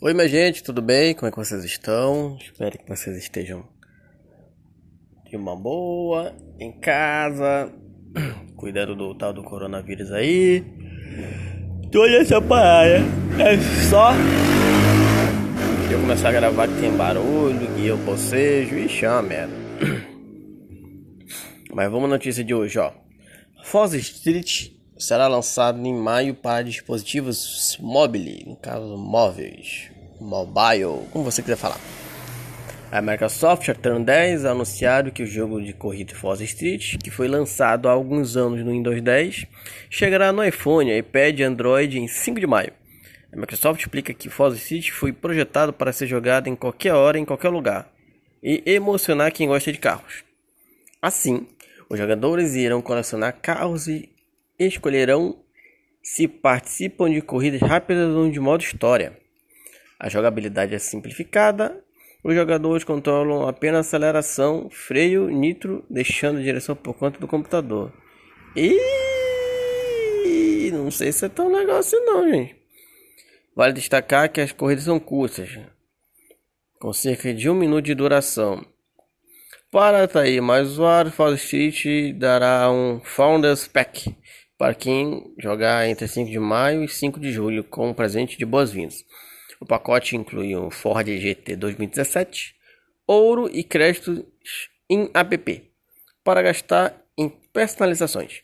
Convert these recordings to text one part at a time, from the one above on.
Oi, minha gente, tudo bem? Como é que vocês estão? Espero que vocês estejam de uma boa, em casa, cuidando do tal do coronavírus aí. Toda essa parada é só eu começar a gravar que tem barulho, e eu bocejo e chama merda. Mas vamos à notícia de hoje, ó. Foz Street será lançado em maio para dispositivos móveis, no caso móveis, mobile, como você quiser falar. A Microsoft, Turn 10, anunciaram que o jogo de corrida Forza Street, que foi lançado há alguns anos no Windows 10, chegará no iPhone, iPad e Android em 5 de maio. A Microsoft explica que Forza Street foi projetado para ser jogado em qualquer hora, em qualquer lugar, e emocionar quem gosta de carros. Assim, os jogadores irão colecionar carros e escolherão se participam de corridas rápidas ou de modo história. A jogabilidade é simplificada. Os jogadores controlam apenas aceleração, freio, nitro, deixando a direção por conta do computador. E não sei se é tão legal assim não, gente. Vale destacar que as corridas são curtas, com cerca de um minuto de duração. Para atrair mais usuários, Fall Street dará um Founders Pack para quem jogar entre 5 de maio e 5 de julho com um presente de boas-vindas. O pacote inclui um Ford GT 2017, ouro e créditos em app para gastar em personalizações.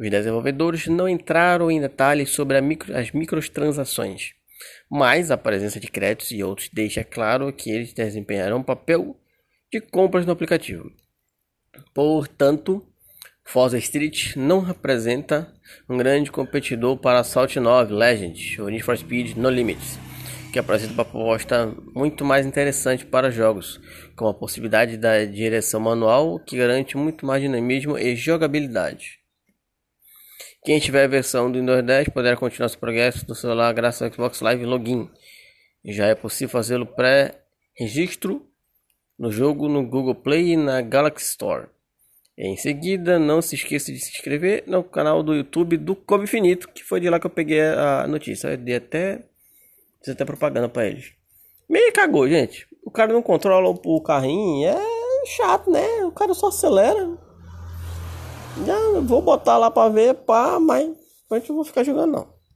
Os desenvolvedores não entraram em detalhes sobre micro, as microtransações, mas a presença de créditos e outros deixa claro que eles desempenharão um papel de compras no aplicativo. Portanto, Forza Street não representa um grande competidor para Assault 9 Legends ou Need for Speed No Limits, que apresenta uma proposta muito mais interessante para jogos, com a possibilidade da direção manual que garante muito mais dinamismo e jogabilidade. Quem tiver a versão do Windows 10 poderá continuar seu progresso no celular graças ao Xbox Live Login. Já é possível fazê-lo pré-registro no jogo no Google Play e na Galaxy Store. Em seguida, não se esqueça de se inscrever no canal do YouTube do Come Infinito, que foi de lá que eu peguei a notícia. Eu dei até, fiz até propaganda para eles. Meio cagou, gente. O cara não controla o carrinho, é chato, né? O cara só acelera. Já vou botar lá para ver, pá, mas a gente não vou ficar jogando não.